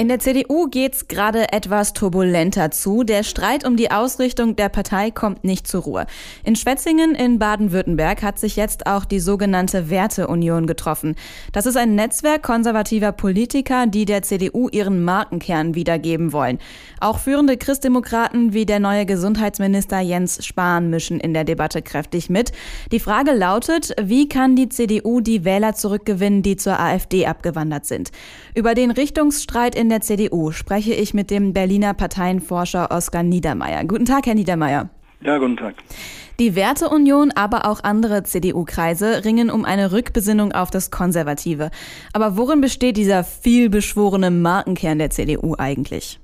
In der CDU geht's gerade etwas turbulenter zu. Der Streit um die Ausrichtung der Partei kommt nicht zur Ruhe. In Schwetzingen in Baden-Württemberg hat sich jetzt auch die sogenannte Werteunion getroffen. Das ist ein Netzwerk konservativer Politiker, die der CDU ihren Markenkern wiedergeben wollen. Auch führende Christdemokraten wie der neue Gesundheitsminister Jens Spahn mischen in der Debatte kräftig mit. Die Frage lautet, wie kann die CDU die Wähler zurückgewinnen, die zur AfD abgewandert sind? Über den Richtungsstreit in der CDU spreche ich mit dem Berliner Parteienforscher Oskar Niedermeyer. Guten Tag, Herr Niedermeyer. Ja, guten Tag. Die Werteunion, aber auch andere CDU-Kreise ringen um eine Rückbesinnung auf das Konservative. Aber worin besteht dieser vielbeschworene Markenkern der CDU eigentlich?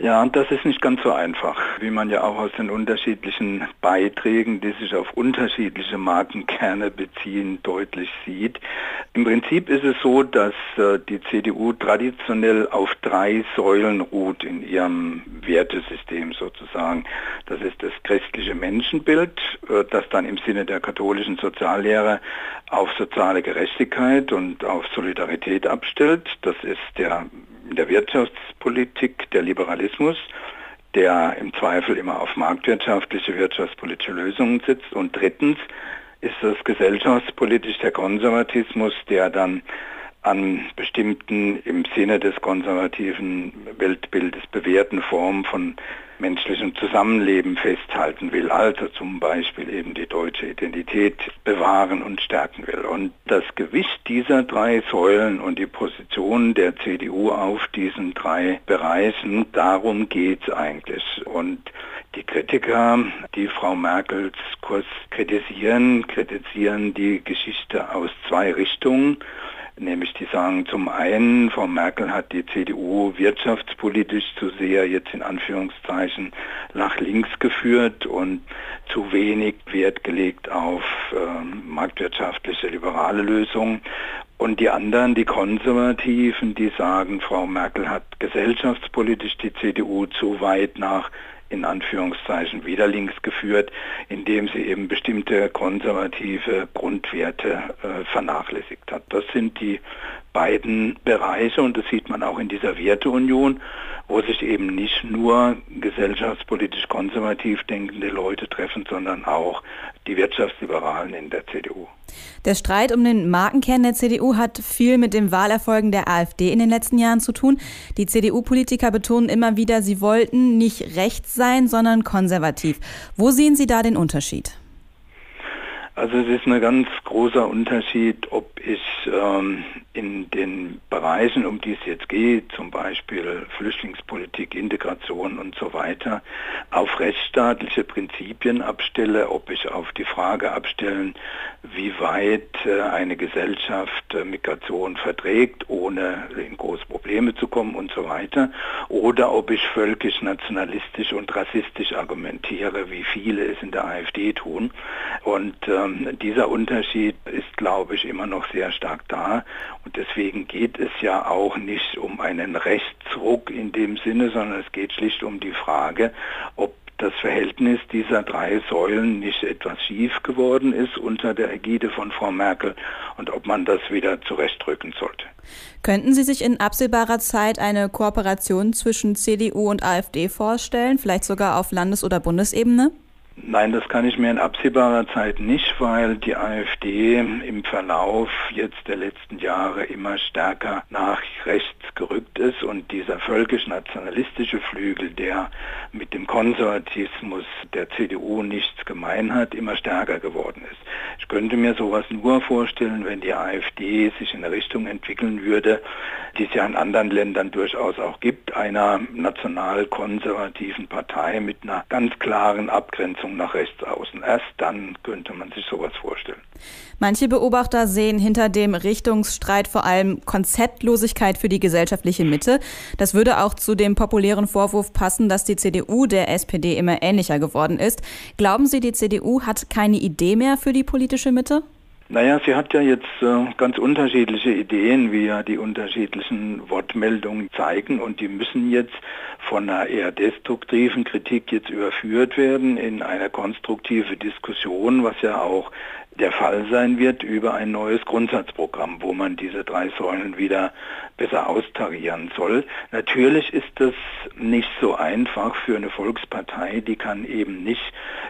Ja, und das ist nicht ganz so einfach, wie man ja auch aus den unterschiedlichen Beiträgen, die sich auf unterschiedliche Markenkerne beziehen, deutlich sieht. Im Prinzip ist es so, dass äh, die CDU traditionell auf drei Säulen ruht in ihrem Wertesystem sozusagen. Das ist das christliche Menschenbild, äh, das dann im Sinne der katholischen Soziallehre auf soziale Gerechtigkeit und auf Solidarität abstellt. Das ist der in der Wirtschaftspolitik der Liberalismus, der im Zweifel immer auf marktwirtschaftliche, wirtschaftspolitische Lösungen sitzt. Und drittens ist es gesellschaftspolitisch der Konservatismus, der dann an bestimmten im Sinne des konservativen Weltbildes bewährten Formen von menschlichem Zusammenleben festhalten will, also zum Beispiel eben die deutsche Identität bewahren und stärken will. Und das Gewicht dieser drei Säulen und die Position der CDU auf diesen drei Bereichen, darum geht es eigentlich. Und die Kritiker, die Frau Merkels Kurs kritisieren, kritisieren die Geschichte aus zwei Richtungen. Nämlich die sagen zum einen, Frau Merkel hat die CDU wirtschaftspolitisch zu sehr jetzt in Anführungszeichen nach links geführt und zu wenig Wert gelegt auf äh, marktwirtschaftliche liberale Lösungen. Und die anderen, die Konservativen, die sagen, Frau Merkel hat gesellschaftspolitisch die CDU zu weit nach in Anführungszeichen wieder links geführt, indem sie eben bestimmte konservative Grundwerte äh, vernachlässigt hat. Das sind die beiden Bereiche und das sieht man auch in dieser Werteunion, wo sich eben nicht nur gesellschaftspolitisch konservativ denkende Leute treffen, sondern auch die Wirtschaftsliberalen in der CDU. Der Streit um den Markenkern der CDU hat viel mit den Wahlerfolgen der AfD in den letzten Jahren zu tun. Die CDU-Politiker betonen immer wieder, sie wollten nicht rechts sein, sondern konservativ. Wo sehen Sie da den Unterschied? Also es ist ein ganz großer Unterschied, ob ich ähm, in den Bereichen, um die es jetzt geht, zum Beispiel Flüchtlingspolitik, Integration und so weiter, auf rechtsstaatliche Prinzipien abstelle, ob ich auf die Frage abstellen, wie weit äh, eine Gesellschaft äh, Migration verträgt, ohne in große Probleme zu kommen und so weiter, oder ob ich völkisch, nationalistisch und rassistisch argumentiere, wie viele es in der AfD tun. Und ähm, dieser Unterschied ist, glaube ich, immer noch sehr stark da. Und deswegen geht es ja auch nicht um einen Rechtsruck in dem Sinne, sondern es geht schlicht um die Frage, ob das Verhältnis dieser drei Säulen nicht etwas schief geworden ist unter der Ägide von Frau Merkel und ob man das wieder zurechtrücken sollte. Könnten Sie sich in absehbarer Zeit eine Kooperation zwischen CDU und AfD vorstellen, vielleicht sogar auf Landes- oder Bundesebene? Nein, das kann ich mir in absehbarer Zeit nicht, weil die AfD im Verlauf jetzt der letzten Jahre immer stärker nach rechts gerückt ist und dieser völkisch-nationalistische Flügel, der mit dem Konservatismus der CDU nichts gemein hat, immer stärker geworden ist. Ich könnte mir sowas nur vorstellen, wenn die AfD sich in eine Richtung entwickeln würde, die es ja in anderen Ländern durchaus auch gibt, einer national-konservativen Partei mit einer ganz klaren Abgrenzung nach rechts außen. Erst dann könnte man sich sowas vorstellen. Manche Beobachter sehen hinter dem Richtungsstreit vor allem Konzeptlosigkeit für die gesellschaftliche Mitte. Das würde auch zu dem populären Vorwurf passen, dass die CDU der SPD immer ähnlicher geworden ist. Glauben Sie, die CDU hat keine Idee mehr für die politische Mitte? Naja, sie hat ja jetzt äh, ganz unterschiedliche Ideen, wie ja die unterschiedlichen Wortmeldungen zeigen. Und die müssen jetzt von einer eher destruktiven Kritik jetzt überführt werden in eine konstruktive Diskussion, was ja auch der Fall sein wird über ein neues Grundsatzprogramm, wo man diese drei Säulen wieder besser austarieren soll. Natürlich ist das nicht so einfach für eine Volkspartei, die kann eben nicht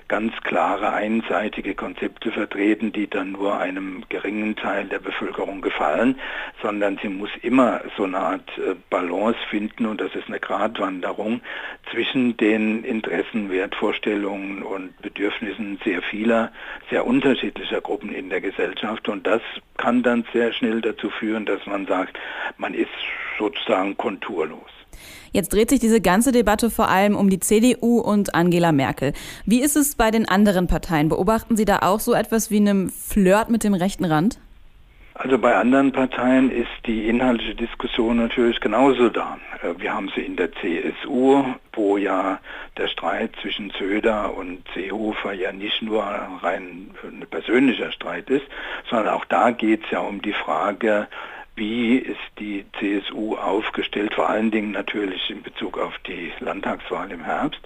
ganz klare, einseitige Konzepte vertreten, die dann nur einem geringen Teil der Bevölkerung gefallen, sondern sie muss immer so eine Art äh, Balance finden und das ist eine Gratwanderung zwischen den Interessen, Wertvorstellungen und Bedürfnissen sehr vieler, sehr unterschiedlicher Gruppen in der Gesellschaft und das kann dann sehr schnell dazu führen, dass man sagt, man ist sozusagen konturlos. Jetzt dreht sich diese ganze Debatte vor allem um die CDU und Angela Merkel. Wie ist es bei den anderen Parteien? Beobachten Sie da auch so etwas wie einem Flirt mit dem rechten Rand? Also bei anderen Parteien ist die inhaltliche Diskussion natürlich genauso da. Äh, wir haben sie in der CSU, wo ja der Streit zwischen Söder und Seehofer ja nicht nur rein ein persönlicher Streit ist, sondern auch da geht es ja um die Frage, wie ist die CSU aufgestellt, vor allen Dingen natürlich in Bezug auf die Landtagswahl im Herbst.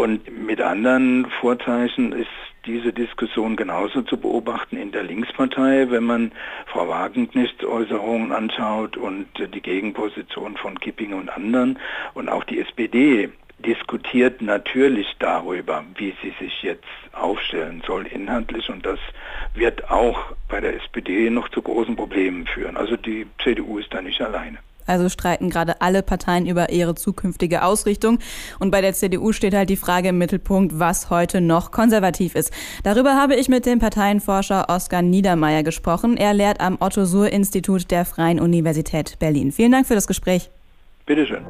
Und mit anderen Vorzeichen ist diese Diskussion genauso zu beobachten in der Linkspartei, wenn man Frau Wagenknechts Äußerungen anschaut und die Gegenposition von Kipping und anderen und auch die SPD diskutiert natürlich darüber, wie sie sich jetzt aufstellen soll inhaltlich und das wird auch bei der SPD noch zu großen Problemen führen. Also die CDU ist da nicht alleine. Also streiten gerade alle Parteien über ihre zukünftige Ausrichtung. Und bei der CDU steht halt die Frage im Mittelpunkt, was heute noch konservativ ist. Darüber habe ich mit dem Parteienforscher Oskar Niedermeyer gesprochen. Er lehrt am Otto-Suhr-Institut der Freien Universität Berlin. Vielen Dank für das Gespräch. Bitteschön.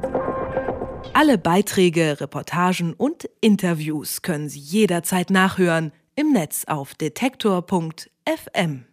Alle Beiträge, Reportagen und Interviews können Sie jederzeit nachhören im Netz auf detektor.fm.